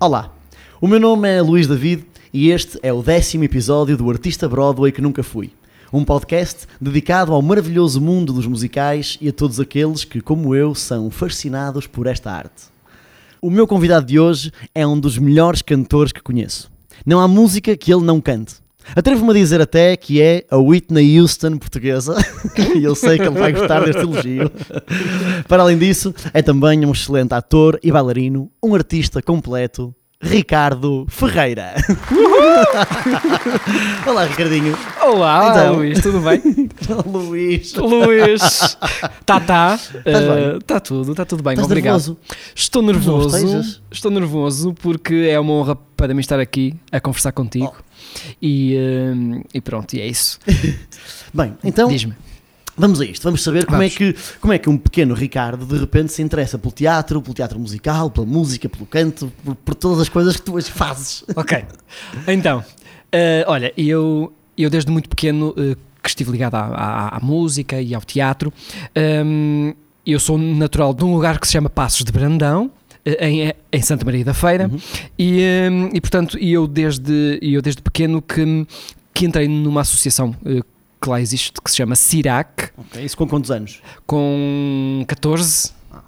Olá, o meu nome é Luís David e este é o décimo episódio do Artista Broadway que Nunca Fui. Um podcast dedicado ao maravilhoso mundo dos musicais e a todos aqueles que, como eu, são fascinados por esta arte. O meu convidado de hoje é um dos melhores cantores que conheço. Não há música que ele não cante. Atrevo-me a dizer até que é a Whitney Houston portuguesa, e eu sei que ele vai gostar deste elogio. Para além disso, é também um excelente ator e bailarino, um artista completo, Ricardo Ferreira. Olá, Ricardinho. Olá, Então. Luís, tudo bem? Luís. Luís, tá, tá, bem? está tudo, está tudo bem, Estás obrigado. nervoso? Estou nervoso, estou nervoso porque é uma honra para mim estar aqui a conversar contigo e, eh, e pronto, e é isso. Bem, então Diz-me. Vamos a isto. Vamos saber como é, Vamos. que, como é que um pequeno Ricardo de repente se interessa pelo teatro, pelo teatro musical, pela música, pelo canto, por, por todas as coisas que tu hoje fazes. Ok, então, eh, olha, eu, eu desde muito pequeno eh, que estive ligado à, à- à música e ao teatro, ehm, eu sou natural de um lugar que se chama Passos de Brandão, eh, em, em Santa Maria da Feira, Uhum. e, ehm, e portanto eu desde, eu desde pequeno que, que entrei numa associação que lá existe, que se chama CIRAC, Ok, isso com quantos anos? com 14, Ah.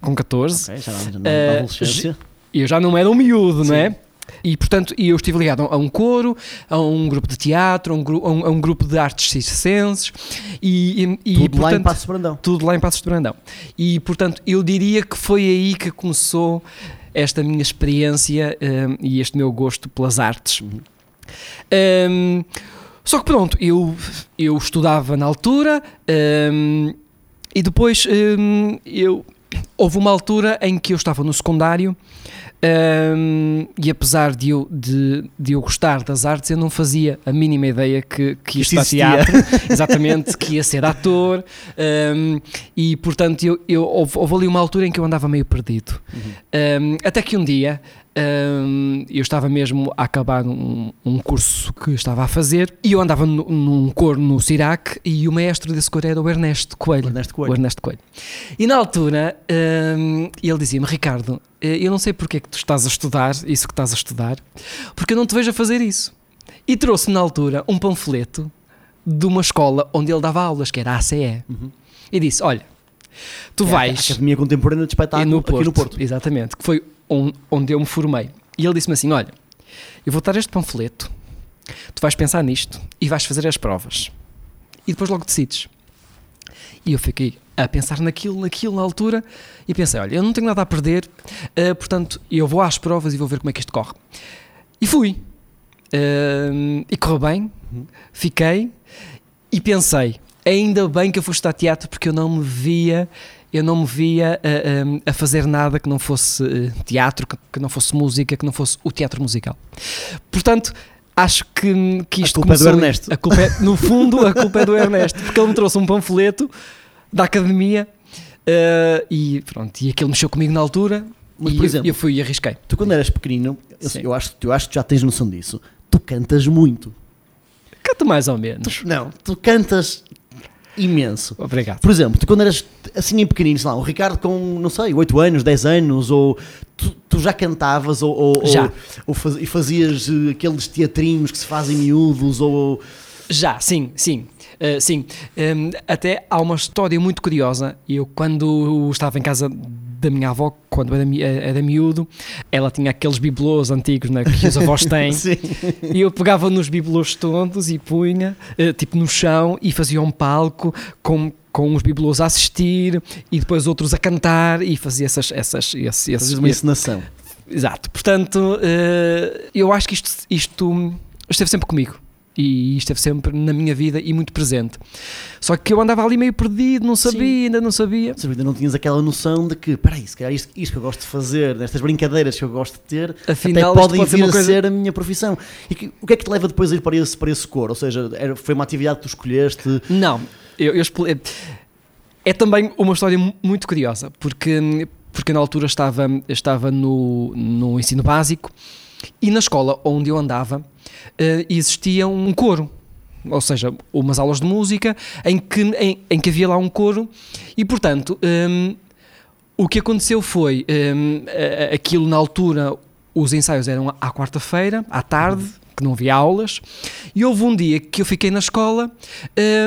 com 14, Ok, já na, na Eh, adolescência. e eu já não era um miúdo, Sim. não é? E portanto eu estive ligado a um coro, a um grupo de teatro, a um, gru- a um- a um grupo de artes circenses e, e, e, Tudo lá em portanto, Passo Brandão. tudo lá em Passos de Brandão. E portanto eu diria que foi aí que começou esta minha experiência hum, e este meu gosto pelas artes. Uhum. Só que pronto, eu, eu estudava na altura hum, e depois hum, eu, houve uma altura em que eu estava no secundário hum, e apesar de eu, de, de eu gostar das artes, eu não fazia a mínima ideia que, que estudar existia. teatro, exatamente, que ia ser ator hum, e portanto eu, eu, houve, houve ali uma altura em que eu andava meio perdido. Um, até que um dia um, eu estava mesmo a acabar um, um curso que estava a fazer e eu andava nu- num coro no Cirac e o maestro desse coro era o Ernesto Coelho. Ernesto O Coelho. Ernesto Coelho. E na altura um, ele dizia-me: Ricardo, eh, eu não sei porque é que tu estás a estudar isso que estás a estudar, porque eu não te vejo a fazer isso. E trouxe-me na altura um panfleto de uma escola onde ele dava aulas, que era a ACE. Uhum. E disse: Olha, tu É a vais. Academia Contemporânea de Espetáculo no aqui no Porto. Exatamente, que foi onde eu me formei. E ele disse-me assim: Olha, eu vou dar este panfleto, tu vais pensar nisto e vais fazer as provas. E depois logo decides. E eu fiquei a pensar naquilo, naquilo na altura e pensei: Olha, eu não tenho nada a perder, eh, portanto, eu vou às provas e vou ver como é que isto corre. E fui. Ehm, e correu bem, Uhum. fiquei e pensei: ainda bem que eu fui estudar teatro porque eu não me via eu não me via a, a- a fazer nada que não fosse eh, teatro, que, que não fosse música, que não fosse o teatro musical. Portanto, acho que, que A isto culpa é do Ernesto. A culpa é- no fundo, a culpa é do Ernesto, porque ele me trouxe um panfleto da academia eh, e pronto, e aquilo mexeu comigo na altura Mas, e por eu- exemplo, eu fui e arrisquei. Tu quando eras pequenino, eu, eu acho, eu acho que já tens noção disso, tu cantas muito. Canto mais ou menos. Tu- não, tu cantas imenso. Obrigado. Por exemplo, tu quando eras assim em pequenino, sei lá, o Ricardo com, não sei, 8 anos, 10 anos, ou tu, tu já cantavas, ou, ou, Já. ou- ou faz- e fazias eh, aqueles teatrinhos que se fazem miúdos, ou... Já, sim, sim. Uh, sim, Um, até há uma história muito curiosa. Eu, quando estava em casa da minha avó, quando era, mi- era miúdo, ela tinha aqueles bibelôs antigos né, que os avós têm. E eu pegava nos bibelôs todos e punha, eh, tipo, no chão e fazia um palco com, com os bibelôs a assistir e depois outros a cantar e fazia essas... essas esse, Fazes uma encenação. Exato. Portanto, eh, eu acho que isto, isto esteve sempre comigo. E esteve sempre na minha vida e muito presente. Só que eu andava ali meio perdido, não sabia, Sim. ainda não sabia. Seja, ainda não tinhas aquela noção de que, peraí, se calhar isto, isto que eu gosto de fazer, nestas brincadeiras que eu gosto de ter, Afinal, até isto podem pode vir a ser a minha profissão. E que- o que é que te leva depois a ir para esse, para esse cor? Ou seja, era, foi uma atividade que tu escolheste? Não, eu, eu é também uma história mu- muito curiosa, porque, porque na altura estava, estava no, no ensino básico e na escola onde eu andava eh, existia um coro. Ou seja, umas aulas de música em que, em, em que havia lá um coro e, portanto, hum, o que aconteceu foi a- a- aquilo na altura os ensaios eram à quarta-feira, à tarde, que não havia aulas, e houve um dia que eu fiquei na escola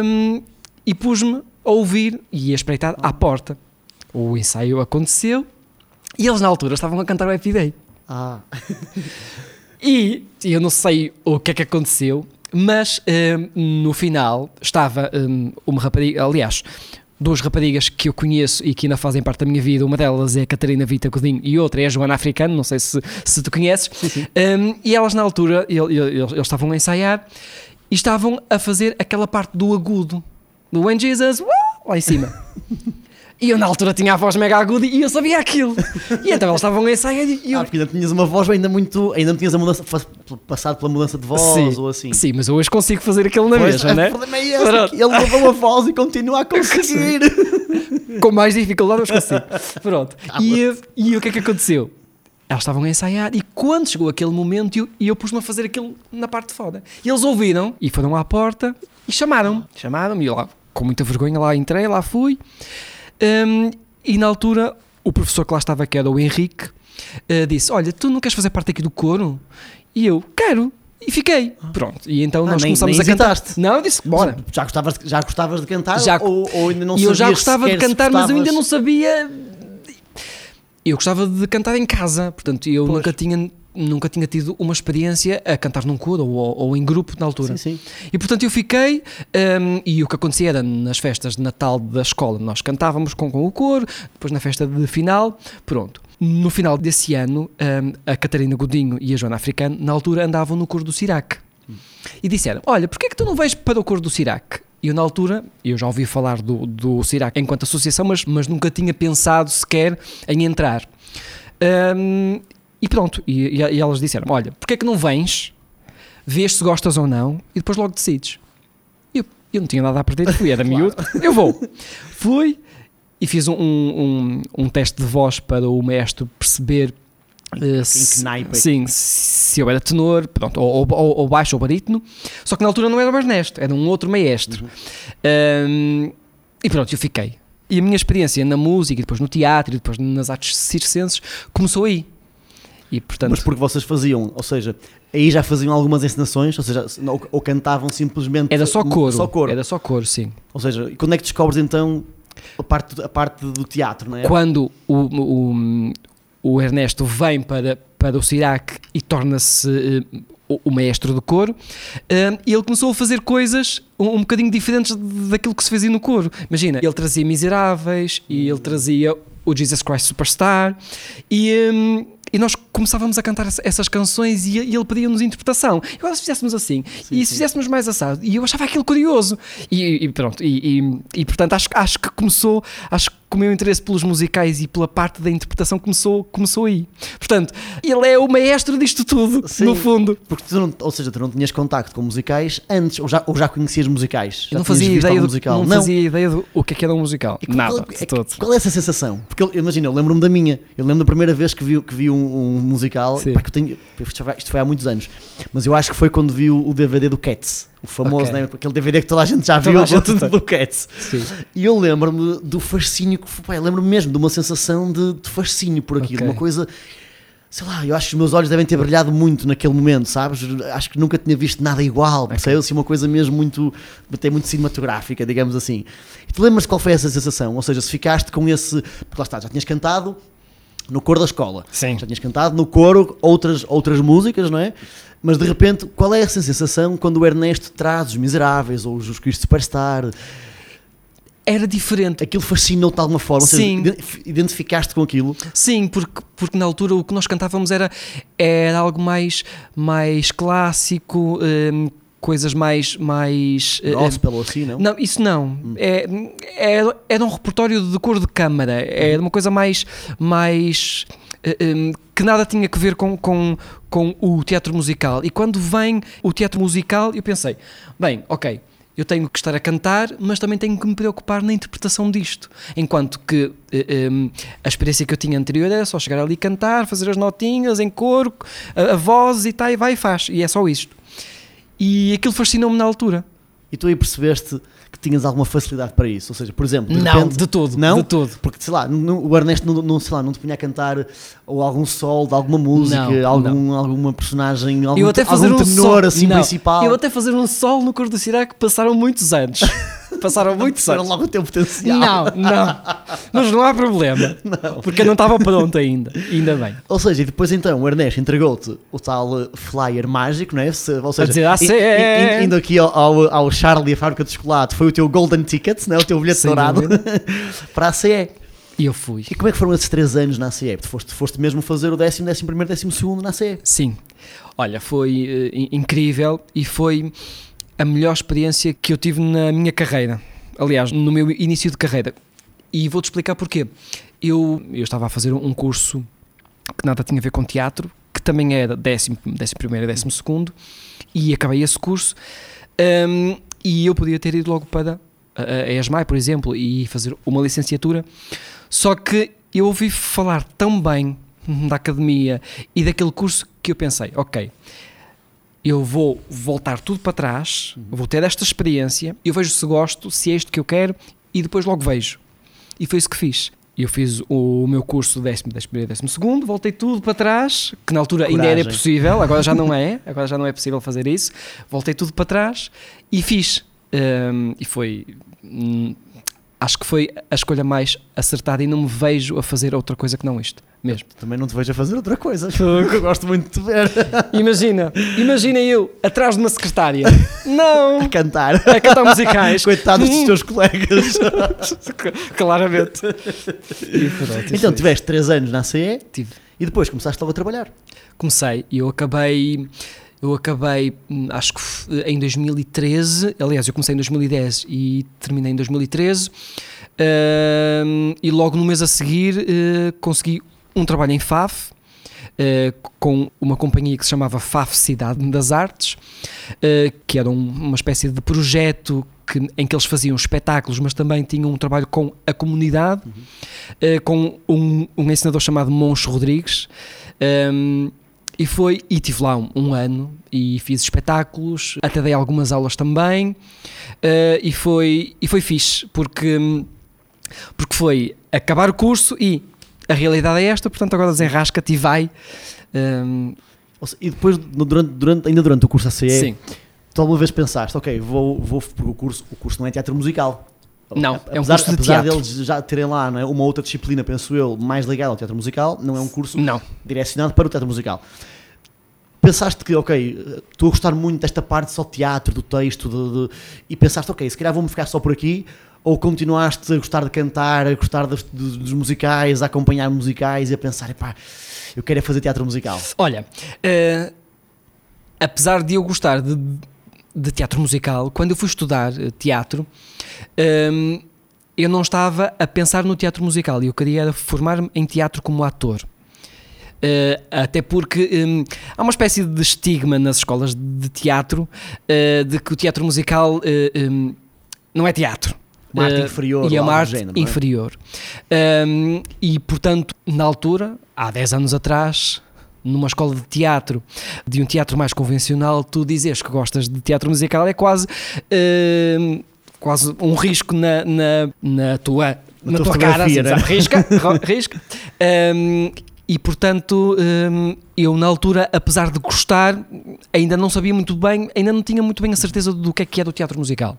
hum, e pus-me a ouvir e a espreitar à porta. O ensaio aconteceu e eles na altura estavam a cantar o Happy Day. Ah, E eu não sei o que é que aconteceu, mas hum, no final estava hum, uma rapariga, aliás, duas raparigas que eu conheço e que ainda fazem parte da minha vida. Uma delas é a Catarina Vita Godinho e outra é a Joana Africano, não sei se, se tu conheces. Hum, e elas na altura, ele- ele- eles, eles estavam a ensaiar e estavam a fazer aquela parte do agudo, do When Jesus, "Woo!" lá em cima. E eu na altura tinha a voz mega aguda e eu sabia aquilo. E então eles estavam a ensaiar e eu, ah, porque ainda tinhas uma voz ainda muito. Ainda não tinhas a mudança, passado pela mudança de voz Sim, ou assim. Sim, mas hoje consigo fazer aquilo na Pois, mesma, né? O problema é esse, Pronto. ele mudou a voz e continua a conseguir. Com mais dificuldade, mas consigo. Pronto. E, e o que é que aconteceu? Elas estavam a ensaiar e quando chegou aquele momento eu, e eu pus-me a fazer aquilo na parte de fora. E eles ouviram e foram à porta e chamaram-me. Chamaram-me e eu lá, com muita vergonha, lá entrei, lá fui. Hum, e na altura, o professor que lá estava, que era o Henrique, eh, disse: Olha, tu não queres fazer parte aqui do coro? E eu, quero. E fiquei. Pronto. E então Ah, nós nem- começamos nem a cantar. hesitaste? Não, eu disse: Bora. Já gostavas, de- já gostavas de cantar? Já- ou, ou ainda não e eu já gostava de cantar, mas eu ainda não sabia. Eu gostava de cantar em casa, portanto, eu Pois. nunca tinha, nunca tinha tido uma experiência a cantar num coro ou, ou em grupo na altura. Sim, sim. E portanto eu fiquei, hum, e o que acontecia era nas festas de Natal da escola, nós cantávamos com, com o coro, depois na festa de final, pronto. No final desse ano, hum, a Catarina Godinho e a Joana Africano, na altura, andavam no coro do Sirac. E disseram, olha, porquê é que tu não vais para o coro do Sirac? E eu na altura, eu já ouvi falar do, do Sirac enquanto associação, mas, mas nunca tinha pensado sequer em entrar. Hum, e pronto, e, e- e elas disseram, olha, porquê é que não vens vês se gostas ou não e depois logo decides. Eu, eu não tinha nada a perder, fui, era miúdo, eu vou. Fui e fiz um, um, um teste de voz para o maestro perceber eh, se, sim, se eu era tenor, pronto, ou, ou, ou baixo ou barítono, só que na altura não era o Ernesto, era um outro maestro. Um, e pronto, eu fiquei. E a minha experiência na música, e depois no teatro, e depois nas artes circenses, começou aí. E portanto, Mas porque vocês faziam, ou seja, aí já faziam algumas encenações, ou seja, ou, ou cantavam simplesmente. era só coro. Só coro. Era só coro, sim. Ou seja, e quando é que descobres então a parte, a parte do teatro, não é? Quando o, o, o Ernesto vem para, para o Sirac e torna-se eh, o, maestro do coro, eh, ele começou a fazer coisas um, um bocadinho diferentes daquilo que se fazia no coro. Imagina, ele trazia Miseráveis e ele trazia o Jesus Christ Superstar e. e nós começávamos a cantar essa- essas canções e, ele pedia-nos interpretação. E agora se fizéssemos assim, e se fizéssemos mais assado, e eu achava aquilo curioso. E, e pronto, e, e- e, portanto acho, acho que começou, acho que o meu interesse pelos musicais e pela parte da interpretação começou, começou aí. Portanto, ele é o maestro disto tudo, Sim. no fundo. Porque tu não, ou seja, tu não tinhas contacto com musicais antes, ou já, ou já conhecias musicais? Já não fazia ideia, do, musical? não fazia ideia do o que é que era um musical. E qual- Nada, qual, é, todo. qual é essa sensação? Porque eu, imagina, eu lembro-me da minha. Eu lembro da primeira vez que vi, que vi um, um musical. Sim. pá, que eu tenho, isto, foi, isto foi há muitos anos. Mas eu acho que foi quando vi o, o DVD do Cats. O famoso, Ok. né? aquele DVD que toda a gente já Toda viu a gente do, Cats. Sim. E eu lembro-me do fascínio que foi. lembro-me mesmo de uma sensação de, de fascínio por aquilo. Ok. Uma coisa. Sei lá, eu acho que os meus olhos devem ter brilhado muito naquele momento, sabes? Acho que nunca tinha visto nada igual, percebes? Assim, uma coisa mesmo muito, até muito cinematográfica, digamos assim. E tu lembras qual foi essa sensação? Ou seja, se ficaste com esse. Porque lá está, já tinhas cantado no coro da escola, Sim. já tinhas cantado no coro outras, outras músicas, não é? Mas de repente, qual é essa sensação quando o Ernesto traz os Miseráveis ou os Jesus Cristo Superstar? Era diferente. Aquilo fascinou-te de alguma forma? Seja, Sim. iden- identificaste com aquilo? Sim, porque, porque na altura o que nós cantávamos era, era algo mais, mais clássico, hum, coisas mais. mais eh, Gospel ou assim, não? Não, isso não. É, é, era um repertório de cor de câmara. Era uma coisa mais. mais hum, que nada tinha que ver com, com, com o teatro musical. E quando vem o teatro musical, eu pensei: bem, ok. Eu tenho que estar a cantar, mas também tenho que me preocupar na interpretação disto. Enquanto que eh, hum, a experiência que eu tinha anterior era só chegar ali cantar, fazer as notinhas em coro, a, a voz e tal, e vai e faz. E é só isto. E aquilo fascinou-me na altura. E tu aí percebeste que tinhas alguma facilidade para isso? Ou seja, por exemplo, de não, repente, de todo, Não? de todo. porque sei lá, não- o Ernesto não, não, sei lá, não te punha a cantar ou algum sol de alguma música, Não, algum, alguma personagem, algum, eu até fazer algum um tenor sol, assim não, principal. Eu até fazer um sol no Cor do Sirac passaram muitos anos. passaram muitos Era anos. logo o teu potencial. Não, não. Mas não há problema. Porque eu não estava pronto ainda. Ainda bem. Ou seja, e depois então o Ernesto entregou-te o tal eh, flyer mágico, não é? Se- ou seja, dizer, "Ah, in- sim." in- in- indo aqui ao, ao, ao Charlie, a fábrica de chocolate, foi o teu golden ticket, não é? o teu bilhete Sem dourado para a CE. E eu fui. E como é que foram esses três anos na CE? Tu foste, foste mesmo fazer o décimo, décimo primeiro, décimo segundo na CE. Sim. Olha, foi in- incrível e foi a melhor experiência que eu tive na minha carreira. Aliás, no meu início de carreira. E vou-te explicar porquê. Eu, eu estava a fazer um curso que nada tinha a ver com teatro, que também era décimo, décimo primeiro e décimo segundo, e acabei esse curso. hum, e eu podia ter ido logo para a ESMAI, por exemplo, e fazer uma licenciatura. Só que eu ouvi falar tão bem da academia e daquele curso que eu pensei, ok, eu vou voltar tudo para trás, vou ter esta experiência, eu vejo se gosto, se é isto que eu quero e depois logo vejo. E foi isso que fiz. Eu fiz o meu curso décimo, décimo décimo segundo, voltei tudo para trás, que na altura ainda era Coragem. possível, agora já não é, agora já não é possível fazer isso. Voltei tudo para trás e fiz. Hum, e foi. Acho que foi a escolha mais acertada e não me vejo a fazer outra coisa que não isto, mesmo. Também não te vejo a fazer outra coisa, que eu gosto muito de te ver Imagina, imagina eu atrás de uma secretária. Não! a cantar. A cantar musicais. Coitados dos teus colegas. Claramente. E pronto, então, tiveste três anos na CE tive. e depois começaste logo a trabalhar. comecei e eu acabei eu acabei hum, acho que em 2013 aliás eu comecei em 2010 e terminei em 2013 hum, e logo no mês a seguir eh, consegui um trabalho em FAF eh, com uma companhia que se chamava FAF Cidade das Artes eh, que era um- uma espécie de projeto que, em que eles faziam espetáculos mas também tinham um trabalho com a comunidade eh, com um, um ensinador chamado Moncho Rodrigues um, e foi, e tive lá um, um ano e fiz espetáculos, até dei algumas aulas também, uh, e, foi, e foi fixe, porque, porque foi acabar o curso e a realidade é esta, portanto agora desenrasca-te e vai. Um, seja, E depois, durante, durante- ainda durante o curso a CE, sim, tu alguma vez pensaste, ok, vou, vou porque o curso, o curso não é teatro musical. Não, Apesar- é um curso de apesar teatro. deles já terem lá é, uma outra disciplina, penso eu, mais ligada ao teatro musical, não é um curso não, direcionado para o teatro musical. Pensaste que, ok, estou a gostar muito desta parte só teatro, do texto, de, de- e pensaste, ok, se calhar vou-me ficar só por aqui, ou continuaste a gostar de cantar, a gostar dos, dos- musicais, a acompanhar musicais e a pensar, epá, eu quero é fazer teatro musical. Olha, eh, apesar de eu gostar de, de teatro musical, quando eu fui estudar eh, teatro, ehm, eu não estava a pensar no teatro musical, eu queria formar-me em teatro como ator. Eh, até porque hum, há uma espécie de estigma nas escolas de teatro eh, de que o teatro musical eh, hum, não é teatro. Uma arte inferior e é uma arte género, é? inferior. Um, e portanto, na altura, há 10 anos atrás, numa escola de teatro, de um teatro mais convencional, tu dizes que gostas de teatro musical é quase, um, quase um risco na, na, na tua, Na na tua tua cara, assim, né? risca, risca. Um, e portanto, um, eu na altura, apesar de gostar, ainda não sabia muito bem, ainda não tinha muito bem a certeza do que é que é do teatro musical.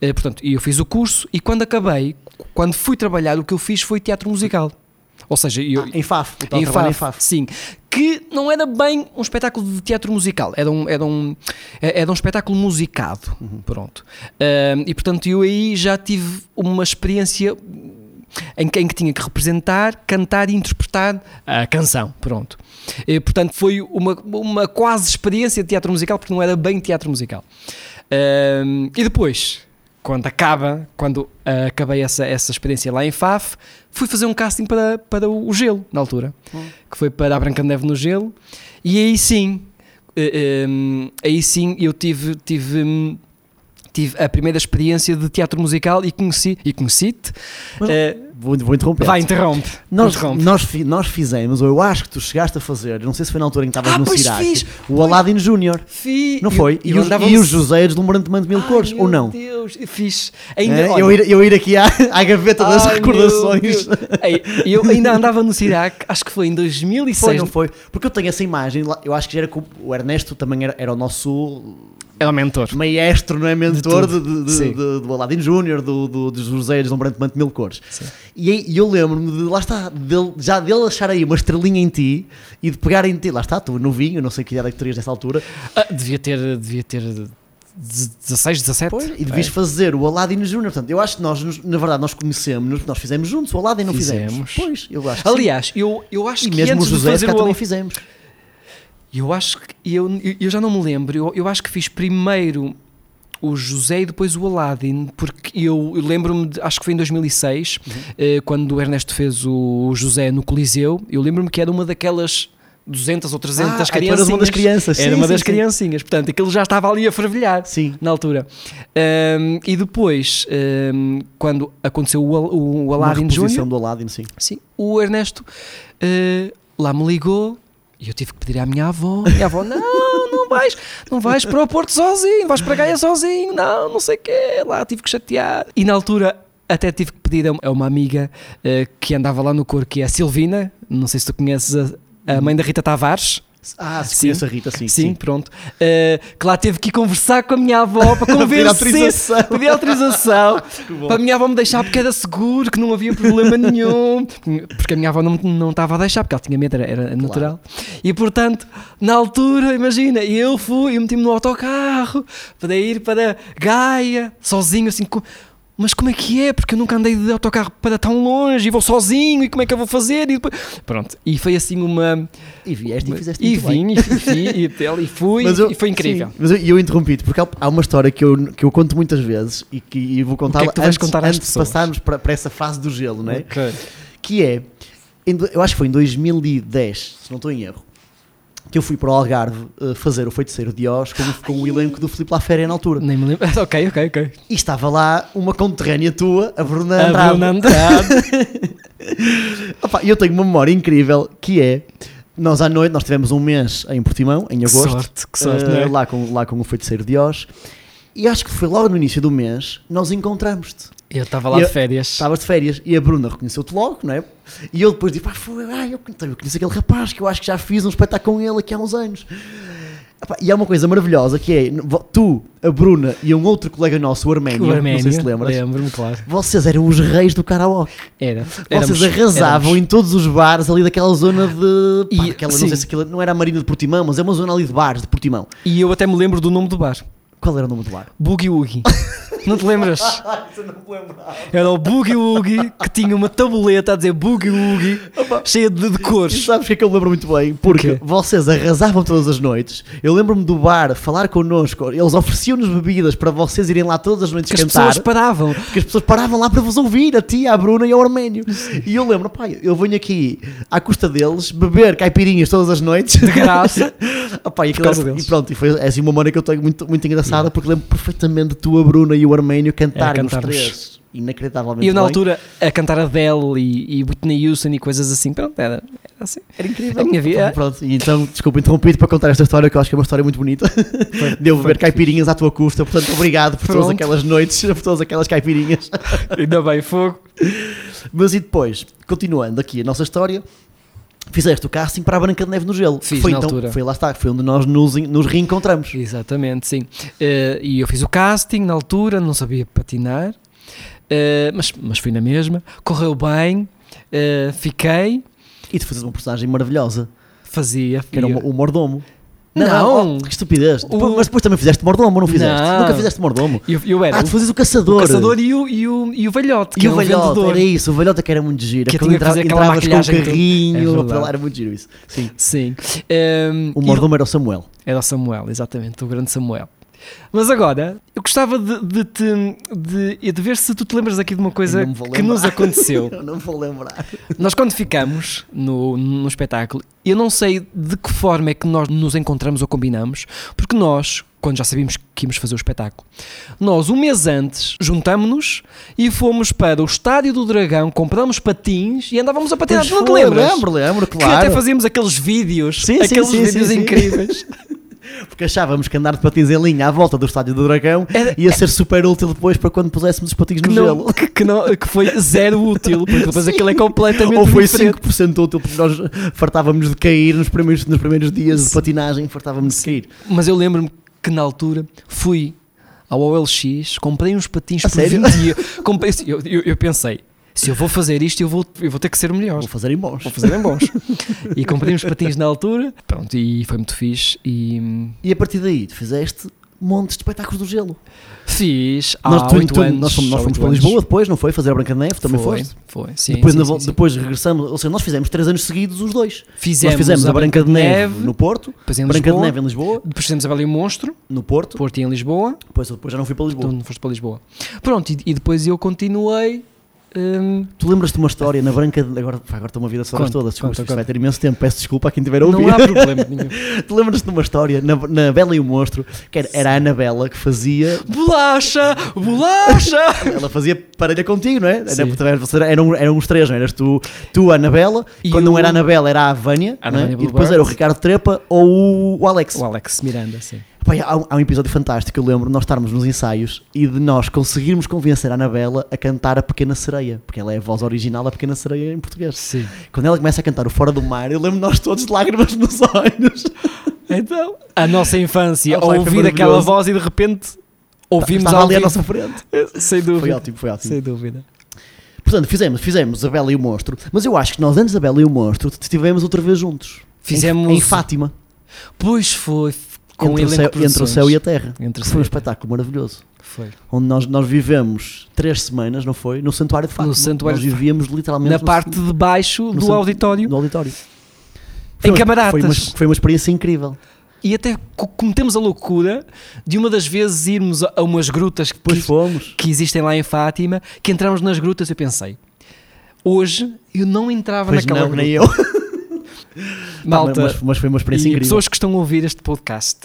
Eh, portanto, eu fiz o curso e quando acabei, quando fui trabalhar, o que eu fiz foi teatro musical. Ou seja, eu, Ah, em FAF, em Faf, em FAF. sim, que não era bem um espetáculo de teatro musical, era um, era um, era um espetáculo musicado, Uhum. pronto. Ahm, e portanto eu aí já tive uma experiência em que, em que tinha que representar, cantar e interpretar a canção, pronto. E, portanto foi uma, uma quase experiência de teatro musical, porque não era bem teatro musical. Ahm, e depois, quando acaba, quando ah, acabei essa, essa experiência lá em Faf, fui fazer um casting para, para o Gelo, na altura, que foi para a Branca de Neve no Gelo, e aí sim, eh, em, aí sim eu tive, tive, hum, tive a primeira experiência de teatro musical e conheci e conheci-te. Eh, Vou, vou interromper. vai, interrompe. Nós, interrompe. nós, fi- nós fizemos, ou eu acho que tu chegaste a fazer, não sei se foi na altura em que estavas Ah, no fiz, o Aladdin Júnior. Fi- Não eu- foi? E, eu os, e os José deslumbrantemente de mil Ai, cores, ou meu não? Deus, eu fiz. Ainda, É, olha, eu, ir, eu ir aqui à, à gaveta das ai, meu recordações. Ei, eu ainda andava no Sirac, acho que foi em 2006. Foi, não foi? Porque eu tenho essa imagem, eu acho que já era com o Ernesto também era, era o nosso Era o mentor. maestro, não é? Mentor de, de- Sim. de- do Aladdin Júnior, do, do, do José deslumbrantemente de mil cores. Sim. E, e eu lembro-me de, lá está, dele, já dele achar aí uma estrelinha em ti e de pegar em ti, lá está, tu novinho, não sei que idade é que terias nessa altura, Ah, devia ter, devia ter 16, 17. Pois, e devias fazer o Aladdin Júnior. Portanto, eu acho que nós, na verdade, nós conhecemos, nós fizemos juntos, o Aladdin não fizemos. Fizemos. Pois, eu acho. Aliás, eu, eu acho e que mesmo o antes de José fazer cá o também Al- Eu acho que eu, eu- já não me lembro. Eu, eu acho que fiz primeiro o José e depois o Aladdin, porque eu, eu lembro-me, acho que foi em 2006, Uhum. eh, quando o Ernesto fez o José no Coliseu. Eu lembro-me que era uma daquelas 200 ou 300 Ah, crianças. uma das crianças. Era sim, uma sim, das sim. criancinhas, portanto, aquilo já estava ali a fervilhar na altura. Ahm, e depois, ahm, quando aconteceu o, o Uma Aladdin Júnior, do Aladdin, sim. sim, o Ernesto eh, lá me ligou e eu tive que pedir à minha avó. Minha avó, não, não vais, não vais para o Porto sozinho, vais para Gaia sozinho, não, não sei o quê. Lá tive que chatear. E na altura até tive que pedir a a uma amiga eh, que andava lá no cor, que é a Silvina, não sei se tu conheces a, a mãe da Rita Tavares. Ah, se Sim. Rita, sim. Sim, pronto. Eh, que lá teve que ir conversar com a minha avó para convencer, autorização. pedir autorização para a minha avó me deixar porque era seguro, que não havia problema nenhum. Porque a minha avó não, não estava a deixar, porque ela tinha medo, era, era natural. E portanto, na altura, imagina, eu fui, eu meti-me no autocarro para ir para Gaia, sozinho, assim. com- Mas como é que é? Porque eu nunca andei de autocarro para tão longe e vou sozinho e como é que eu vou fazer? E depois... Pronto, e foi assim uma. E vieste e fizeste E muito bem. vim, e, fui, e, tel- e fui, Mas eu- e foi incrível. sim, mas eu, eu interrompi-te porque há, uma história que eu, que eu conto muitas vezes e que e vou contar que é que tu vais antes, contar às antes de passarmos para, para essa fase do gelo, não é? Ok. Que é, eu acho que foi em 2010, se não estou em erro, que eu fui para o Algarve eh, fazer o Feiticeiro de Oz com, o- com o elenco do Filipe Laféria na altura. Nem me lembro. Ok, ok, ok. E estava lá uma conterrânea tua, a Bruna A Andrade. Bruna Andrade. Opa, eu tenho uma memória incrível que é nós à noite, nós tivemos um mês em Portimão, em Que agosto, sorte, que sorte, não é? lá, com, lá com o feiticeiro de Oz, e acho que foi logo no início do mês nós encontramos-te. Eu estava lá Eu- de férias. Estavas de férias e a Bruna reconheceu-te logo, não é? E eu depois disse: pá, foi, ah, eu, eu conheço aquele rapaz que eu acho que já fiz um espetáculo com ele aqui há uns anos. E há uma coisa maravilhosa que é tu, a Bruna e um outro colega nosso, o Arménio, O Arménio, não sei se lembras, Lembro-me, claro. vocês eram os reis do karaoke. Era. Vocês Éramos- arrasavam éramos. em todos os bares ali daquela zona de. Pá, E- aquela, não sei se aquilo não era a Marina de Portimão, mas é uma zona ali de bares de Portimão. E eu até me lembro do nome do bar. Qual era o nome do bar? Boogie Woogie. Não te lembras? Isso eu não me lembrava. Era o Boogie Woogie que tinha uma tabuleta a dizer Boogie Woogie cheia de, de E cores. sabes o que é que eu lembro muito bem? Porque quê? vocês arrasavam todas as noites. Eu lembro-me do bar falar connosco. Eles ofereciam-nos bebidas para vocês irem lá todas as noites Que as cantar. pessoas paravam. Porque as pessoas paravam lá para vos ouvir, a ti, à Bruna e ao Arménio. E eu lembro, pai, eu venho aqui à custa deles beber caipirinhas todas as noites. De graça. Opá, e, aquilo deles. e pronto, e foi é assim uma memória que eu tenho muito, muito engraçada porque lembro perfeitamente de tu, a Bruna e o Arménio cantarem os cantarmos. três. Inacreditavelmente. E eu na bem. altura a cantar Adele e, e Whitney Houston e coisas assim. Pronto, era, era assim. Era incrível. A minha vida- Pronto, e então, desculpa interrompido para contar esta história, que eu acho que é uma história muito bonita. de eu beber caipirinhas à tua custa. Portanto, obrigado por todas Pronto. aquelas noites, por todas aquelas caipirinhas. Ainda bem, fogo. Mas e depois, continuando aqui a nossa história, fizeste o casting para a Branca de Neve no Gelo. Fiz foi na então, altura. Foi lá está, foi onde nós nos, nos reencontramos. Exatamente, sim. Eh, e eu fiz o casting na altura, não sabia patinar, eh, mas, mas fui na mesma. Correu bem, eh, fiquei, E tu fazes uma personagem maravilhosa, fazia. que era o, o mordomo. Não. oh, que estupidez. O- mas depois também fizeste mordomo, não fizeste? Não. Nunca fizeste mordomo. Eu, eu era Ah, tu fazes o caçador. o caçador e o, e o, e o velhote, que E o um velhote, era isso, o velhote é que era muito giro. Que tinha que fazer aquela entravas com o. É carrinho, verdade. era muito giro isso. Sim. Sim. Ehm, O e mordomo era o Samuel. Era o Samuel, exatamente, o grande Samuel. Mas agora, eu gostava de, de, te- de, de ver se tu te lembras aqui de uma coisa que nos aconteceu. Eu não vou lembrar. Nós, quando ficamos no, no espetáculo, eu não sei de que forma é que nós nos encontramos ou combinamos, porque nós, quando já sabíamos que íamos fazer o espetáculo. Nós, um mês antes, juntámos-nos e fomos para o Estádio do Dragão, compramos patins e andávamos a patinar. Pois Não te lembras? Lembro, lembro, Que claro. até fazíamos aqueles vídeos, Sim, aqueles sim, vídeos sim, sim. incríveis. Porque achávamos que andar de patins em linha à volta do estádio do Dragão Era- ia ser super útil depois para quando puséssemos os patins no que, não, gelo. que, que não- que foi zero útil, porque depois aquilo é completamente Ou foi diferente. 5% útil porque nós fartávamos de cair nos primeiros, nos primeiros dias de patinagem, fartávamos de cair. Mas eu lembro-me que na altura fui ao OLX, comprei uns patins A por sério? 20 euros. Eu, eu pensei, se eu vou fazer isto, eu vou, eu vou ter que ser melhor. Vou fazer em bons. Vou fazer em bons. e comprei uns patins na altura, pronto, e foi muito fixe. E E a partir daí, fizeste montes de espetáculos do gelo. fiz há nós, tu- oito tu- anos. nós fomos, nós fomos para anos. Lisboa depois, não foi? Fazer a Branca de Neve, também foi, foste? Foi, sim. depois, sim, sim, depois regressamos, ou seja, nós fizemos 3 anos seguidos os dois. Fizemos, nós fizemos a Branca de Neve, no Porto, depois Branca Lisboa, de Neve em Lisboa, depois fizemos a Bela e o Monstro, no Porto, Porto e em Lisboa, depois, depois já não fui para Lisboa. tu não foste para Lisboa. Pronto, e, e depois eu continuei. Hum, Tu lembras-te de uma história na Branca de... Agora, agora estou-me a vida Conta, todas, desculpa, conta, isto vai ter imenso tempo, peço desculpa a quem tiver a ouvir. não há problema nenhum. tu lembras-te de uma história na, na Bela e o Monstro, que era, era a Anabela que fazia... Bolacha! Bolacha! Ela fazia parelha contigo, não é? Era, você era- eram, eram os três, não é? eras tu, tu a Anabela, E quando não o- era a Anabela era a Vânia, A não é? Vânia e depois era o Ricardo Trepa ou o, o Alex. O Alex Miranda, sim. Pá, há, um, há um episódio fantástico, eu lembro de nós estarmos nos ensaios e de nós conseguirmos convencer a Anabela a cantar a Pequena Sereia, porque ela é a voz original da Pequena Sereia em português. Sim. Quando ela começa a cantar o Fora do Mar, eu lembro de nós todos de lágrimas nos olhos. Então, a nossa infância, foi ouvir aquela voz e de repente ouvimos Estava ali à nossa frente. Sem Foi dúvida. ótimo, foi ótimo. Sem dúvida. Portanto, fizemos, fizemos a Bela e o Monstro, mas eu acho que nós antes da Bela e o Monstro estivemos outra vez juntos. Fizemos- Em, em Fátima, Pois foi. Com entre, o céu, entre o céu e a terra. Entre Foi um espetáculo maravilhoso. Foi. Onde nós, nós vivemos três semanas, não foi? No Santuário de Fátima. Santuário nós vivíamos literalmente Na no- parte de baixo no do auditório. no auditório. Em uma- camaradas. Foi uma, foi uma experiência incrível. E até co- cometemos a loucura de uma das vezes irmos a umas grutas que, Depois fomos. que existem lá em Fátima, que entramos nas grutas e eu pensei, hoje eu não entrava Pois naquela não, gruta. nem eu. Malta, mas, mas foi uma experiência e incrível. pessoas que estão a ouvir este podcast,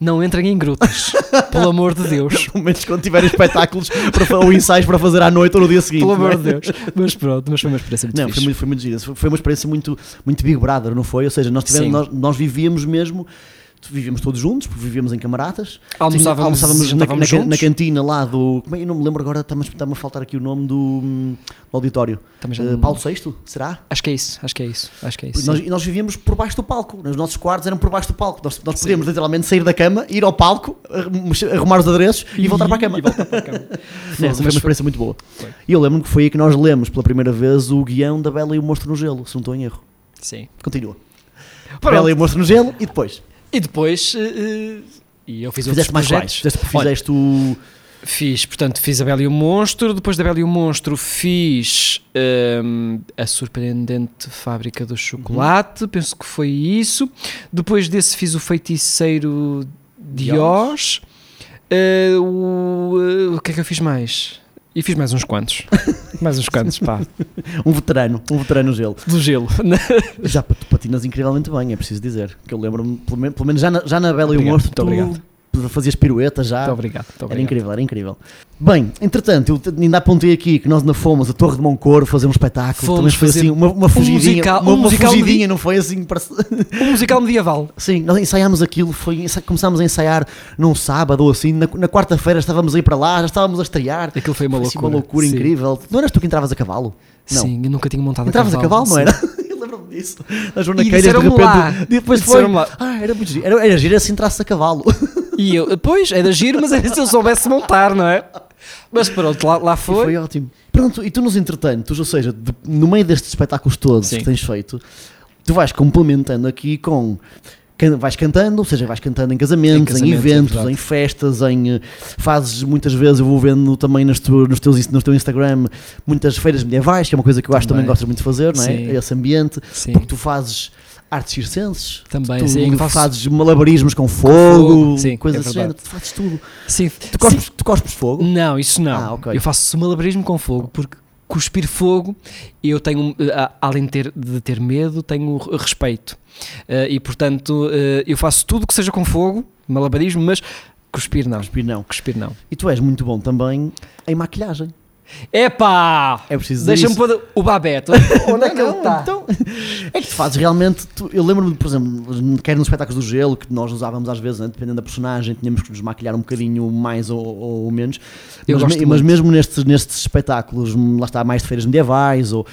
não entrem em grutas, pelo amor de Deus. Pelo menos quando tiverem espetáculos para, ou ensaios para fazer à noite ou no dia seguinte. Pelo não é? amor de Deus. Mas pronto, mas foi uma experiência muito Não, fixe. foi muito, foi muito giro. Foi- uma experiência muito, muito Big Brother, não foi? Ou seja, nós, tivemos, nós, nós vivíamos mesmo, vivíamos todos juntos, porque vivíamos em camaradas. Almoçávamos, Almoçávamos na, na, na cantina lá do. Como é? Eu não me lembro agora, está-me está-me a faltar aqui o nome do, hum, do auditório. Não- Paulo VI, será? Acho que é isso, acho que é isso, acho que é isso. Nós, e nós vivíamos por baixo do palco. Os nossos quartos eram por baixo do palco. Nós, nós podíamos literalmente sair da cama, ir ao palco, arrumar- os adereços e, voltar para a cama. E para a cama. Não, foi uma experiência muito boa. Foi. E eu lembro-me que foi aí que nós lemos pela primeira vez o guião da Bela e o Monstro no Gelo, se não estou em erro. Sim. Continua. Pronto. Bela e o Monstro no Gelo e depois. E depois, eh, e eu fiz Fizeste mais projetos. quais? Fizeste, Olha, fizeste o. Fiz, portanto, fiz a Bela e o Monstro. Depois da Bela e o Monstro, fiz hum, a surpreendente Fábrica do Chocolate. Penso que foi isso. Depois desse, fiz o Feiticeiro de Oz. Eh, o, eh, o que é que eu fiz mais? E fiz mais uns quantos. mais uns quantos, pá. Um veterano, um veterano no gelo. Do gelo. Já tu patinas incrivelmente bem, é preciso dizer. Que eu lembro-me, pelo, men- pelo menos já na, já na Bela e o Obrigado, muito tu obrigado. Fazias piruetas já. Muito obrigado. muito Era obrigado. incrível, era incrível. Bem, entretanto, eu ainda apontei aqui que nós ainda fomos a Torre de Moncouro fazer um espetáculo. Fomos Também foi assim, uma, uma fugidinha. musical- uma, um uma musical fugidinha, não foi assim? parece- Um musical medieval. Sim, nós ensaiámos aquilo, foi, começámos a ensaiar num sábado ou assim, na, na quarta-feira estávamos a ir para lá, já estávamos a estrear. Aquilo foi uma Foi assim loucura. uma loucura Sim. incrível. Não eras tu que entravas a cavalo? Não. Sim, eu nunca tinha montado Entravas a cavalo, não sim. era? Eu lembro-me disso. A Joana de repente. lá. Depois foi. lá. Ah, era muito giro. Era, era giro entrasse a cavalo. E eu, pois, era giro, mas era se eu soubesse montar, não é? Mas pronto, lá, lá E foi. foi ótimo. Pronto, e tu nos entretantos, ou seja, de- no meio destes espetáculos todos Sim. que tens feito, tu vais complementando aqui com. can- Vais cantando, ou seja, vais cantando em casamentos, em, Em casamentos, é eventos, verdade. em festas, em eh, fazes muitas vezes, eu vou vendo também nas tu- nos teus, no teu Instagram muitas feiras medievais, que é uma coisa que eu acho que também Também. gostas muito de fazer, não é? Sim. Esse ambiente, Sim, porque tu fazes artes circenses, também. tu sim, faço- fazes malabarismo com fogo, sim, coisas é verdade. género, tu fazes tudo. sim, Tu cospes, tu cospes fogo? Não, isso não. Ah, ok. Eu faço malabarismo com fogo porque cuspir fogo eu tenho, eh, além de ter, de ter medo, tenho respeito. Eh, e portanto, eh, eu faço tudo que seja com fogo malabarismo, mas cuspir não. Cuspir não. Cuspir não. E tu és muito bom também em maquilhagem. Epá! É preciso Deixa-me pôr o Babette. Onde é que ele Não, está? Então, é que tu fazes realmente. tu- eu lembro-me, por exemplo, quer nos espetáculos do gelo, que nós usávamos às vezes, né, dependendo da personagem, tínhamos que nos maquilhar um bocadinho mais ou, ou menos. Eu mas, gosto me- mas mesmo nestes, nestes espetáculos, lá está, mais de feiras medievais, ou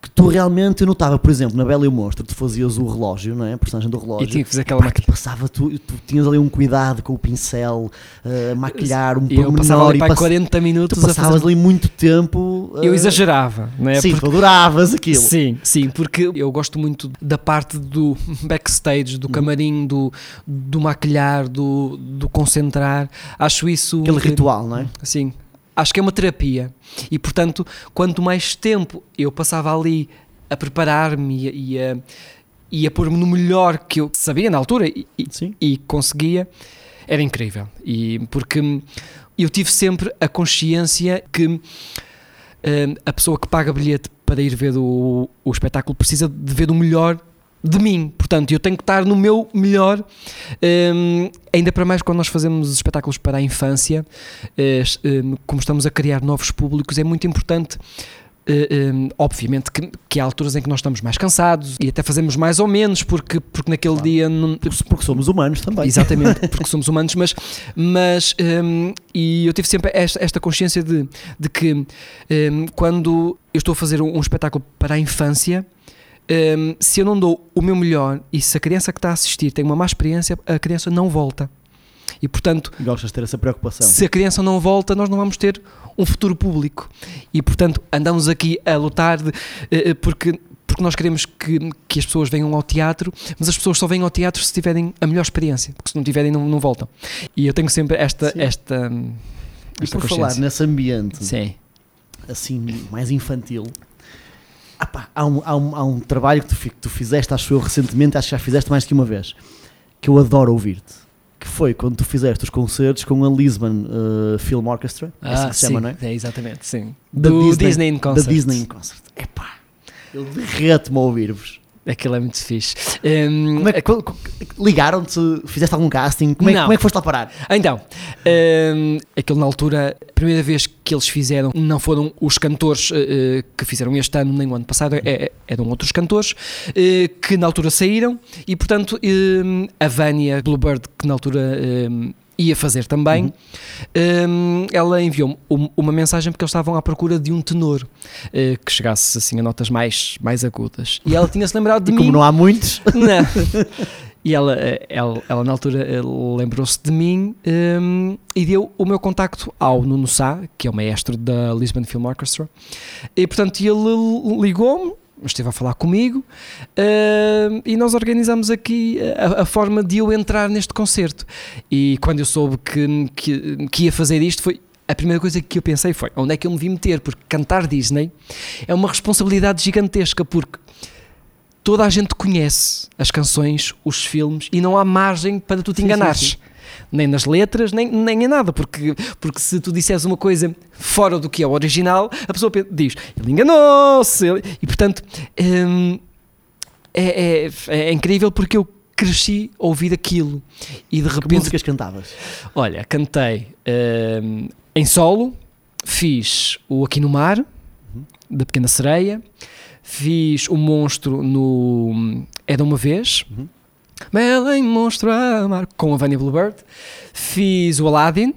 que tu realmente, eu notava, por exemplo, na Bela e o Monstro, tu fazias o relógio, não é? A personagem do E relógio. tinha que fazer aquela maquilhagem. passava, tu, tu tinhas ali um cuidado com o pincel, uh, maquilhar um E eu passava ali e para pass- 40 tu minutos a passavas fazer. ali muito tempo. Eu uh, exagerava, não é? Sim, Porque- tu adoravas aquilo. Sim, sim, porque eu gosto muito da parte do backstage, Uhum. do camarim, do, do maquilhar, do, do concentrar. Acho isso. Aquele que- ritual, não é? Sim, acho que é uma terapia. E portanto, quanto mais tempo eu passava ali a preparar-me e, a- e a, a pôr-me no melhor que eu sabia na altura e, e- conseguia, era incrível. E porque eu tive sempre a consciência que hum, a pessoa que paga bilhete para ir ver o, o espetáculo precisa de ver o melhor de mim, portanto eu tenho que estar no meu melhor hum, ainda para mais quando nós fazemos espetáculos para a infância eh, hum, como estamos a criar novos públicos é muito importante eh, hum, obviamente que, que há alturas em que nós estamos mais cansados e até fazemos mais ou menos porque, porque naquele Claro. dia não, Porque, porque somos humanos também. Exatamente, porque somos humanos, mas, mas hum, e eu tive sempre esta, esta consciência de, de que hum, quando eu estou a fazer um, um espetáculo para a infância, hum, se eu não dou o meu melhor e se a criança que está a assistir tem uma má experiência, a criança não volta. E portanto, Gostas de ter essa preocupação. se a criança não volta, nós não vamos ter um futuro público. E portanto, andamos aqui a lutar de, eh, porque, porque nós queremos que, que as pessoas venham ao teatro, mas as pessoas só vêm ao teatro se tiverem a melhor experiência, porque se não tiverem, não, não voltam. E eu tenho sempre esta. Sim. esta E esta por falar nesse ambiente Sim. assim mais infantil, ah pá, há, um, há, um, há um trabalho que tu, que tu fizeste, acho eu recentemente, acho que já fizeste mais que uma vez, que eu adoro ouvir-te. Que foi quando tu fizeste os concertos com a Lisbon uh, Film Orchestra, é assim que se sim, chama, não é? é exatamente, sim. Da Do Disney- Disney, in Concert. Da Disney in Concert. Epá, eu derreto-me a ouvir-vos. Aquilo é muito fixe. Como é Ligaram-te? Fizeste algum casting? Como é, como é que foste lá parar? Então, hum, aquilo na altura, a primeira vez que eles fizeram, não foram os cantores eh, que fizeram este ano nem o ano passado, é- é- eram outros cantores eh, que na altura saíram e, portanto, hum, a Vânia Bluebird, que na altura hum, ia fazer também, hum, ela enviou-me um- uma mensagem porque eles estavam à procura de um tenor eh, que chegasse assim a notas mais, mais agudas. E ela tinha-se lembrado de E mim. como não há muitos, Não. E ela, eh, ela, ela na altura eh, lembrou-se de mim hum, e deu o meu contacto ao Nuno Sá, que é o maestro da Lisbon Film Orchestra. E portanto ele ligou-me, esteve a falar comigo hum, e nós organizamos aqui a, a forma de eu entrar neste concerto. E quando eu soube que, que, que ia fazer isto foi. A primeira coisa que eu pensei foi onde é que eu me vi meter, porque cantar Disney é uma responsabilidade gigantesca, porque toda a gente conhece as canções, os filmes e não há margem para tu te Sim, sim, enganares. sim. Nem nas letras, nem, nem em nada, porque, porque se tu disseres uma coisa fora do que é o original, a pessoa pe- diz, ele enganou-se, ele-" e portanto hum, é, é, é incrível porque eu cresci a ouvir aquilo e de que repente músicas cantavas? Olha, cantei hum, em solo, fiz o Aqui no Mar, da Pequena Sereia, fiz o Monstro no Era Uma Vez, Uhum. Belém Monstro a Amar, com a Vânia Bluebird, fiz o Aladdin,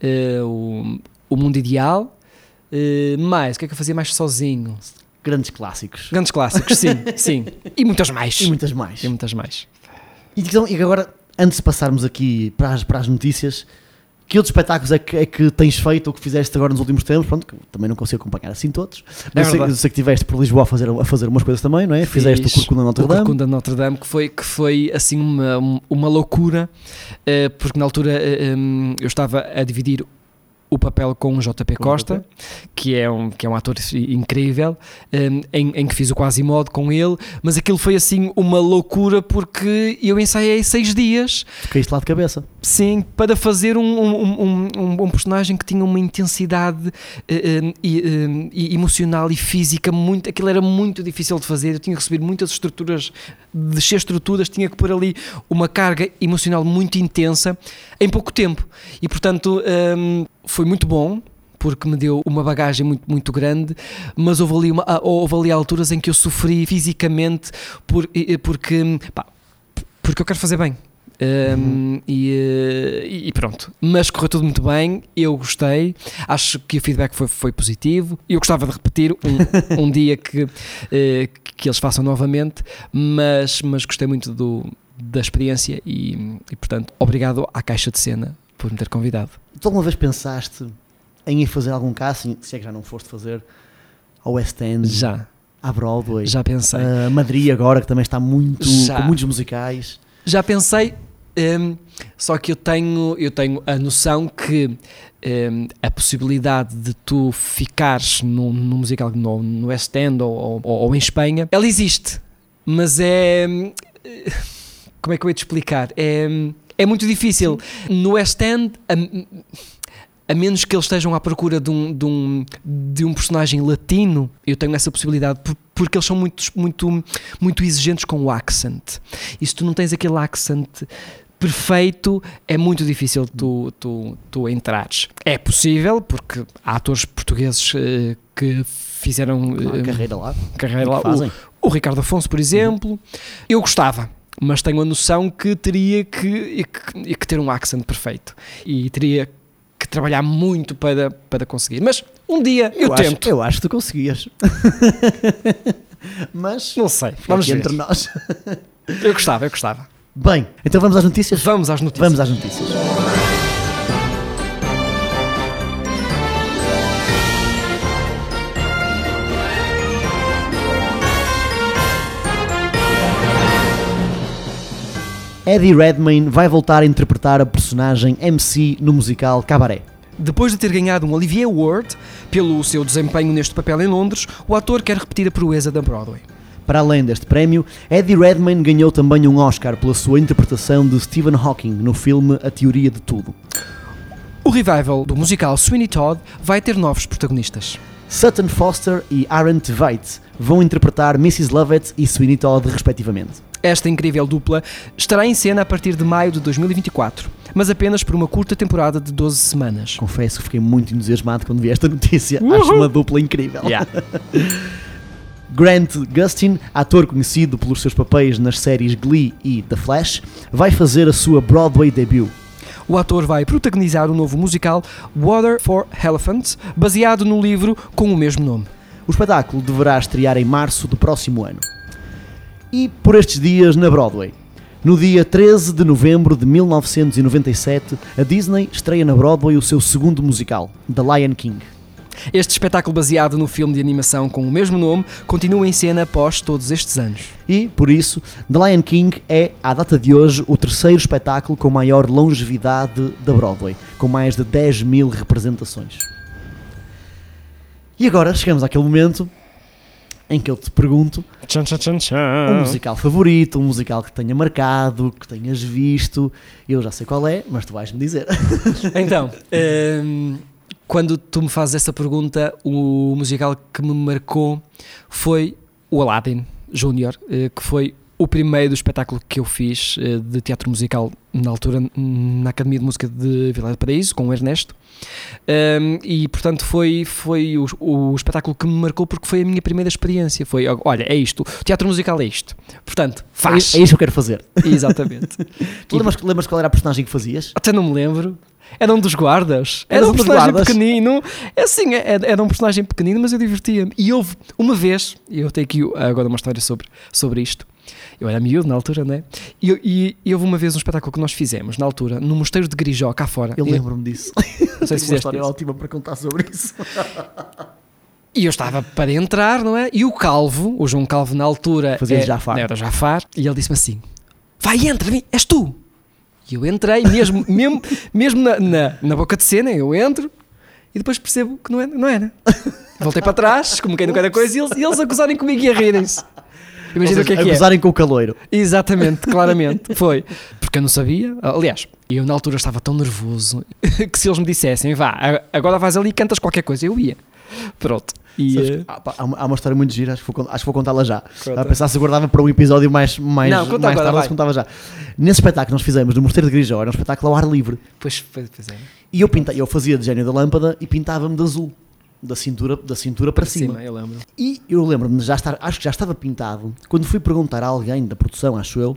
eh, o, o Mundo Ideal, eh, mais, o que é que eu fazia mais sozinho? Grandes clássicos. Grandes clássicos, sim, sim, e muitas mais, E muitas mais. e muitas mais. E, então, e agora, antes de passarmos aqui para as, para as notícias, que outros espetáculos é que, é que tens feito ou que fizeste agora nos últimos tempos? Pronto, também não consigo acompanhar assim todos. É sei, sei que estiveste por Lisboa a fazer, a fazer umas coisas também, não é? Fizeste o Fiz Corcunda Notre O Dame. Corcunda de Notre Dame, que foi, que foi assim uma, uma loucura, eh, porque na altura eh, em, eu estava a dividir o papel com o JP Costa, que é, um, que é um ator incrível, um, em, em que fiz o Quasimodo com ele, mas aquilo foi assim uma loucura porque eu ensaiei seis dias, Tu caíste lá de cabeça. sim, para fazer um, um, um, um- personagem que tinha uma intensidade eh, e, eh, e emocional e física muito, aquilo era muito difícil de fazer, eu tinha que receber muitas estruturas, descer estruturas, tinha que pôr ali uma carga emocional muito intensa em pouco tempo. E portanto hum, foi muito bom. Porque me deu uma bagagem muito, muito grande, mas houve ali, uma, ah, houve ali alturas em que eu sofri fisicamente por, e- e porque, pá, porque eu quero fazer bem. Um, e, eh, e pronto, mas correu tudo muito bem. Eu gostei, acho que o feedback foi, foi positivo. Eu gostava de repetir um, um dia que, eh, que eles façam novamente, mas, mas gostei muito do, da experiência e, e, portanto, obrigado à Caixa de Cena por me ter convidado. Tu alguma vez pensaste em ir fazer algum casting, se é que já não foste fazer, ao West End, Já, à Broadway, já pensei. a Madrid agora, que também está muito, Já. com muitos musicais. Já pensei, hum, só que eu tenho, eu tenho a noção que hum, a possibilidade de tu ficares num, num musical no, no West End ou, ou- ou em Espanha, ela existe, mas é. hum, Como é que eu ia te explicar? É, hum, é muito difícil. No West End. a- a menos que eles estejam à procura de um, de um, de um personagem latino, eu tenho essa possibilidade, por- porque eles são muito, muito, muito exigentes com o accent. E se tu não tens aquele accent perfeito, é muito difícil tu, tu, tu entrares. É possível, porque há atores portugueses eh, que fizeram Claro, eh, carreira lá. carreira lá. O, fazem. o Ricardo Afonso, por exemplo, eu gostava. Mas tenho a noção que teria que, que, que ter um accent perfeito e teria que trabalhar muito para, para conseguir. Mas um dia eu, acho, tento. eu acho que tu conseguias. Mas, Não sei, vamos vamos ver. entre nós. Eu gostava, eu gostava. Bem, então vamos às notícias? Vamos às notícias. Vamos às notícias. Eddie Redmayne vai voltar a interpretar a personagem MC no musical Cabaré. Depois de ter ganhado um Olivier Award pelo seu desempenho neste papel em Londres, o ator quer repetir a proeza da Broadway. Para além deste prémio, Eddie Redmayne ganhou também um Oscar pela sua interpretação de Stephen Hawking no filme A Teoria de Tudo. O revival do musical Sweeney Todd vai ter novos protagonistas. Sutton Foster e Aaron Tveit vão interpretar Mrs. Lovett e Sweeney Todd, respectivamente. Esta incrível dupla estará em cena a partir de maio de 2024, mas apenas por uma curta temporada de 12 semanas. Confesso que fiquei muito entusiasmado quando vi esta notícia. Acho uma dupla incrível. Grant Gustin, ator conhecido pelos seus papéis nas séries Glee e The Flash, vai fazer a sua Broadway debut. O ator vai protagonizar o novo musical Water for Elephants, baseado no livro com o mesmo nome. O espetáculo deverá estrear em março do próximo ano. E por estes dias na Broadway. No dia 13 de novembro de 1997, a Disney estreia na Broadway o seu segundo musical, The Lion King. Este espetáculo baseado no filme de animação com o mesmo nome continua em cena após todos estes anos. E, por isso, The Lion King é, à data de hoje, o terceiro espetáculo com maior longevidade da Broadway, com mais de 10 mil representações. E agora chegamos àquele momento em que eu te pergunto Tchan, tchan, tchan, um musical favorito, um musical que tenha marcado, que tenhas visto. Eu já sei qual é, mas tu vais-me dizer. Então, hum, quando tu me fazes essa pergunta, o musical que me marcou foi o Aladdin Júnior, eh, que foi o primeiro espetáculo que eu fiz eh, de teatro musical na altura na Academia de Música de Vila do Paraíso, com o Ernesto. E portanto foi, foi o, o espetáculo que me marcou porque foi a minha primeira experiência. Foi, olha, é isto, o teatro musical é isto. Portanto, faz. É, é isso que eu quero fazer. Exatamente. Tu lembras, lembras qual era a personagem que fazias? Até não me lembro. Era um dos guardas. Era Era um personagem guardas? pequenino. É assim, é- era um personagem pequenino, mas eu divertia-me. E houve uma vez, e eu tenho aqui agora uma história sobre, sobre isto. Eu era miúdo na altura, né? E, e, e houve uma vez um espetáculo que nós fizemos na altura, no Mosteiro de Grijó, cá fora. Eu lembro-me disso. Não sei se uma história isso. ótima para contar sobre isso. E eu estava para entrar, não é? E o Calvo, o João Calvo na altura Fazia é- Jafar. era Jafar, e ele disse-me assim: Vai, entra, vem, és tu. E eu entrei, mesmo, mesmo, mesmo na, na, na boca de cena, eu entro, E depois percebo que não era. Não era. Voltei para trás, como quem não quer coisa, e eles, e eles a gozarem comigo e a rirem-se. Imagina o que é que é. gozarem com o caloiro. Exatamente, claramente. Foi. Porque eu não sabia. Aliás, eu na altura estava tão nervoso que se eles me dissessem, vá, agora vais ali e cantas qualquer coisa, eu ia. Pronto. E, Sabes eh, há, pá, há uma, há uma história muito gira, acho que vou, con- acho que vou contá-la já. Conta. A pensar se guardava para um episódio mais, mais, Não, mais agora, tarde, vai. se contava já. Nesse espetáculo que nós fizemos no Mosteiro de Grijó, era um espetáculo ao ar livre. pois, pois, pois é. E eu, pinta, eu fazia de gênio da lâmpada e pintava-me de azul. Da cintura, da cintura para, cima. eu lembro. E eu lembro-me já estar, acho que já estava pintado, quando fui perguntar a alguém da produção, acho eu,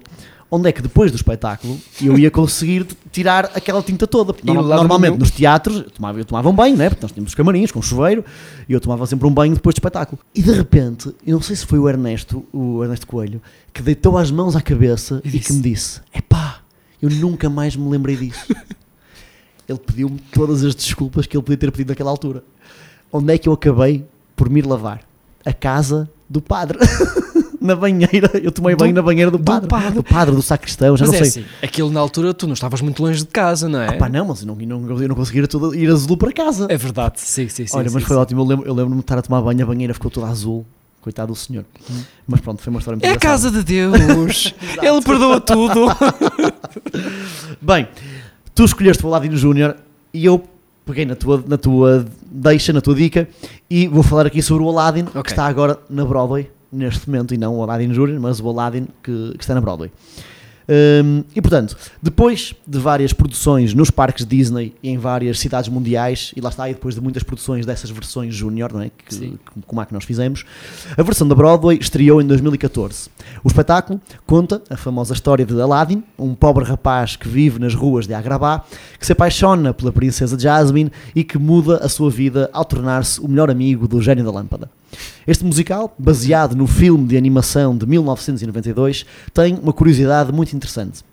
onde é que depois do espetáculo eu ia conseguir tirar aquela tinta toda. Porque E normalmente nos teatros eu tomava, eu tomava um banho, né? porque nós tínhamos os camarins com chuveiro, e eu tomava sempre um banho depois do espetáculo. E de repente, eu não sei se foi o Ernesto, o Ernesto Coelho, que deitou as mãos à cabeça E e, que me disse: Epá, eu nunca mais me lembrei disso. ele pediu-me todas as desculpas que ele podia ter pedido naquela altura. Onde é que eu acabei por me ir lavar? A casa do padre. na banheira. Eu tomei banho na banheira do do padre. padre. Do padre, do sacristão, já Mas não é sei. assim, aquilo na altura tu não estavas muito longe de casa, não é? Ah, pá, não, mas eu não, não, eu não consegui ir, a tudo, ir azul para casa. É verdade, sim, sim, sim. Olha, sim, mas foi sim. ótimo. Eu lembro- eu lembro-me de estar a tomar banho, a banheira ficou toda azul. Coitado do senhor. Mas pronto, foi uma história muito É a engraçada. casa de Deus. Ele perdoa tudo. Bem, tu escolheste o Aladino Júnior e eu peguei na tua, na tua deixa, na tua dica e vou falar aqui sobre o Aladdin Ok. que está agora na Broadway neste momento e não o Aladdin Júnior, mas o Aladdin que, que está na Broadway. Hum, e portanto, depois de várias produções nos parques Disney e em várias cidades mundiais, e lá está, e depois de muitas produções dessas versões Júnior, é? que, como a que nós fizemos, a versão da Broadway estreou em 2014. O espetáculo conta a famosa história de Aladdin, um pobre rapaz que vive nas ruas de Agrabah, que se apaixona pela princesa Jasmine e que muda a sua vida ao tornar-se o melhor amigo do gênio da lâmpada. Este musical, baseado no filme de animação de 1992, tem uma curiosidade muito interessante.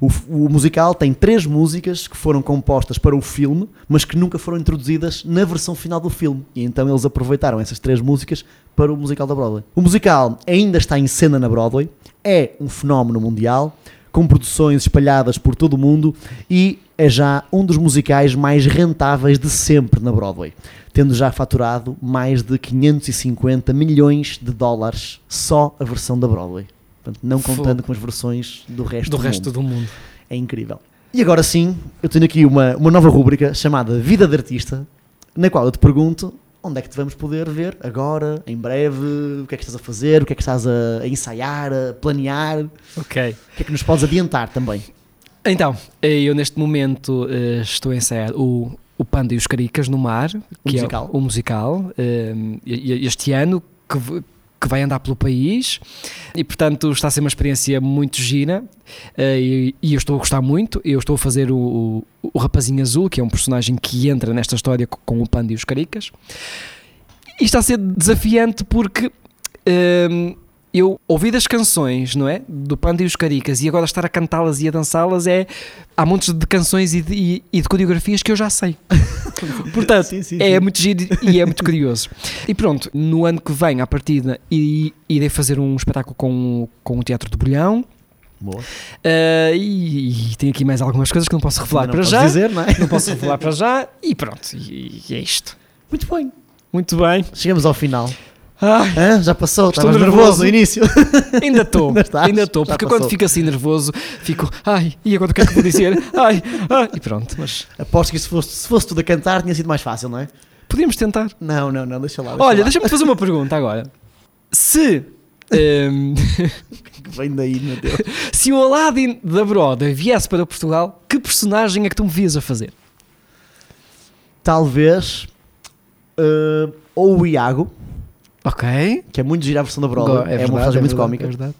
O, o musical tem três músicas que foram compostas para o filme, mas que nunca foram introduzidas na versão final do filme. E então eles aproveitaram essas três músicas para o musical da Broadway. O musical ainda está em cena na Broadway, é um fenómeno mundial, com produções espalhadas por todo o mundo e é já um dos musicais mais rentáveis de sempre na Broadway, tendo já faturado mais de 550 milhões de dólares só a versão da Broadway. Portanto, não contando com as versões do resto Do do, resto mundo. do mundo. É incrível. E agora sim, eu tenho aqui uma, uma nova rúbrica chamada Vida de Artista, na qual eu te pergunto onde é que te vamos poder ver agora, em breve, o que é que estás a fazer, o que é que estás a, ensaiar, a planear, o Ok. que é que nos podes adiantar também. Então, eh, eu neste momento eh, estou a ensaiar o, o Panda e os Caricas no Mar, que musical. é o musical, eh, e- e- este ano, que, que vai andar pelo país, e portanto está a ser uma experiência muito gira, eh, e, e eu estou a gostar muito, eu estou a fazer o, o, o Rapazinho Azul, que é um personagem que entra nesta história co- com o Panda e os Caricas, e está a ser desafiante porque... eh, eu ouvi das canções, não é? Do Panda e os Caricas e agora estar a cantá-las e a dançá-las é. Há montes de canções e de, e- e de coreografias que eu já sei. Portanto, Sim, sim, é sim. muito giro e é muito curioso. E pronto, no ano que vem, à partida, irei fazer um espetáculo com, com o Teatro do Bolhão. Boa. eh, e, e tenho aqui mais algumas coisas que não posso revelar Não para já. dizer, não é? Não posso revelar para já. E pronto, e, e é isto. Muito bem. Muito bem. Chegamos ao final. Ai, Hã? Já passou? Estou Estavas nervoso. nervoso no início. Ainda estou, Ainda estou, porque quando fico assim nervoso, fico, ai, e agora o que é que vou dizer? Ai, ai, e pronto, mas Aposto que se fosse, se fosse tudo a cantar tinha sido mais fácil, não é? podíamos tentar. Não, não, não, deixa lá. Deixa Olha, deixa-me fazer uma pergunta agora. Se, ehm, Que Vem daí, meu Deus. se o Aladdin da Broadway viesse para Portugal, que personagem é que tu me vias a fazer? Talvez. eh, ou o Iago, Ok. que é muito gira a versão da Broadway, é, uma verdade, personagem muito verdade, cómica. É verdade.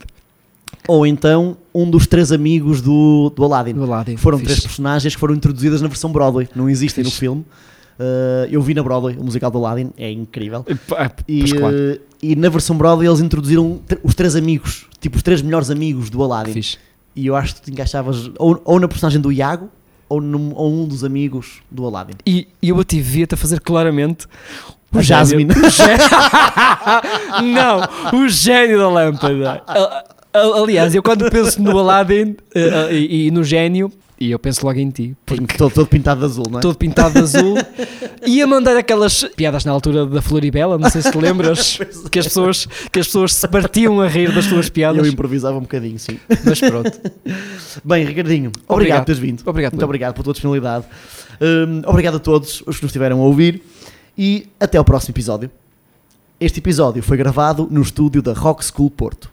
Ou então um dos três amigos do, do Aladdin. Do Aladdin. Foram fixe. três personagens que foram introduzidas na versão Broadway, não existem no filme. Eh, eu vi na Broadway o musical do Aladdin, é incrível. E, claro, eh, e na versão Broadway eles introduziram tr- os três amigos, tipo os três melhores amigos do Aladdin. fixe. E eu acho que tu encaixavas ou, ou na personagem do Iago ou, num, ou um dos amigos do Aladdin. E, e eu a via-te a fazer claramente A Jasmine. gênio- o gê- Não, o gênio da lâmpada. Aliás, eu quando penso no Aladdin eh, e, e no gênio, e eu penso logo em ti, porque Todo, todo pintado de azul, não é? todo pintado de azul, ia mandar aquelas piadas na altura da Floribela, não sei se te lembras, que as pessoas, que as pessoas se partiam a rir das tuas Eu piadas, improvisava um bocadinho, sim. mas pronto. Bem, Ricardinho, obrigado, Obrigado. por teres vindo. Obrigado, Muito Pedro. obrigado pela tua disponibilidade. Hum, obrigado a todos os que nos estiveram a ouvir e até ao próximo episódio. Este episódio foi gravado no estúdio da Rock School Porto.